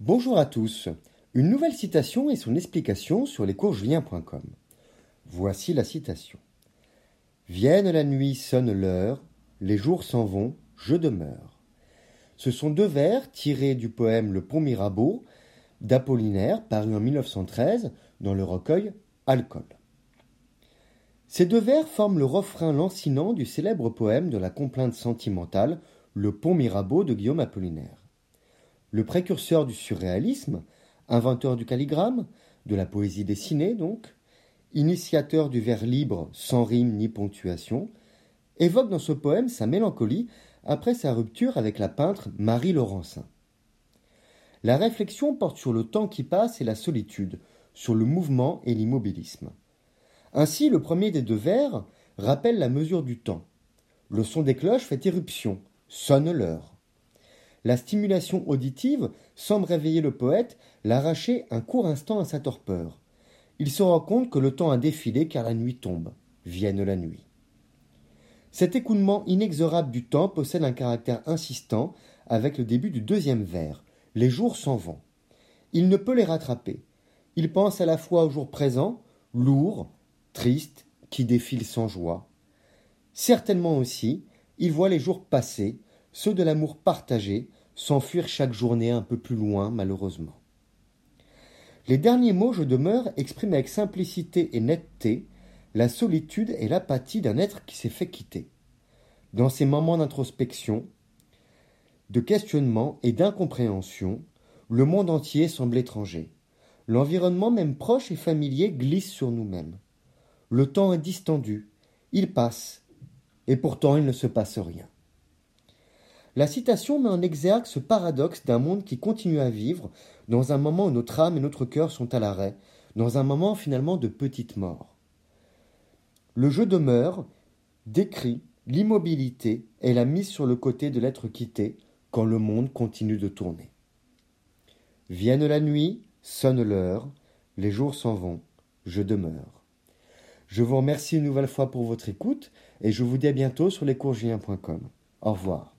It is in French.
Bonjour à tous. Une nouvelle citation et son explication sur lescoursjulien.com. Voici la citation. Vienne la nuit, sonne l'heure, les jours s'en vont, je demeure. Ce sont deux vers tirés du poème Le Pont Mirabeau d'Apollinaire, paru en 1913 dans le recueil Alcool. Ces deux vers forment le refrain lancinant du célèbre poème de la complainte sentimentale Le Pont Mirabeau de Guillaume Apollinaire le précurseur du surréalisme, inventeur du calligramme, de la poésie dessinée donc, initiateur du vers libre sans rime ni ponctuation, évoque dans ce poème sa mélancolie après sa rupture avec la peintre Marie Laurencin. La réflexion porte sur le temps qui passe et la solitude, sur le mouvement et l'immobilisme. Ainsi, le premier des deux vers rappelle la mesure du temps. Le son des cloches fait éruption, sonne l'heure. La stimulation auditive semble réveiller le poète, l'arracher un court instant à sa torpeur. Il se rend compte que le temps a défilé car la nuit tombe. Vienne la nuit. Cet écoulement inexorable du temps possède un caractère insistant avec le début du deuxième vers. Les jours s'en vont. Il ne peut les rattraper. Il pense à la fois au jour présent, lourd, triste, qui défile sans joie. Certainement aussi, il voit les jours passés, ceux de l'amour partagé, s'enfuir chaque journée un peu plus loin, malheureusement. Les derniers mots je demeure expriment avec simplicité et netteté la solitude et l'apathie d'un être qui s'est fait quitter. Dans ces moments d'introspection, de questionnement et d'incompréhension, le monde entier semble étranger. L'environnement même proche et familier glisse sur nous-mêmes. Le temps est distendu, il passe, et pourtant il ne se passe rien. La citation met en exergue ce paradoxe d'un monde qui continue à vivre dans un moment où notre âme et notre cœur sont à l'arrêt, dans un moment finalement de petite mort. Le jeu demeure décrit l'immobilité et la mise sur le côté de l'être quitté quand le monde continue de tourner. Vienne la nuit, sonne l'heure, les jours s'en vont, je demeure. Je vous remercie une nouvelle fois pour votre écoute et je vous dis à bientôt sur lescoursgiens.com. Au revoir.